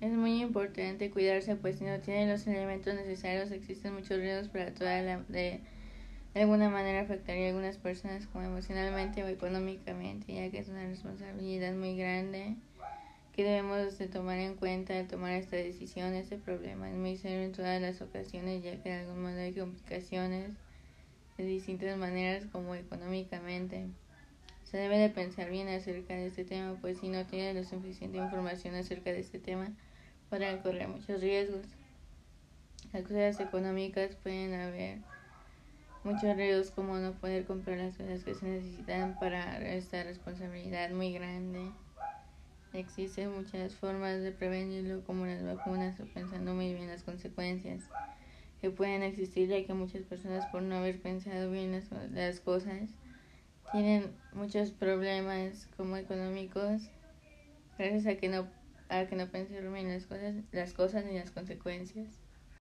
Es muy importante cuidarse, pues si no tiene los elementos necesarios existen muchos riesgos para toda la... De, de alguna manera afectaría a algunas personas como emocionalmente o económicamente, ya que es una responsabilidad muy grande que debemos de tomar en cuenta al tomar esta decisión. Este problema es muy serio en todas las ocasiones, ya que de algún modo hay complicaciones de distintas maneras como económicamente. Se debe de pensar bien acerca de este tema, pues si no tiene la suficiente información acerca de este tema, podrán correr muchos riesgos. Las cosas económicas pueden haber muchos riesgos como no poder comprar las cosas que se necesitan para esta responsabilidad muy grande. Existen muchas formas de prevenirlo como las vacunas o pensando muy bien las consecuencias que pueden existir ya que muchas personas por no haber pensado bien las, las cosas tienen muchos problemas como económicos gracias a que no a que no pensaron bien las cosas las cosas ni las consecuencias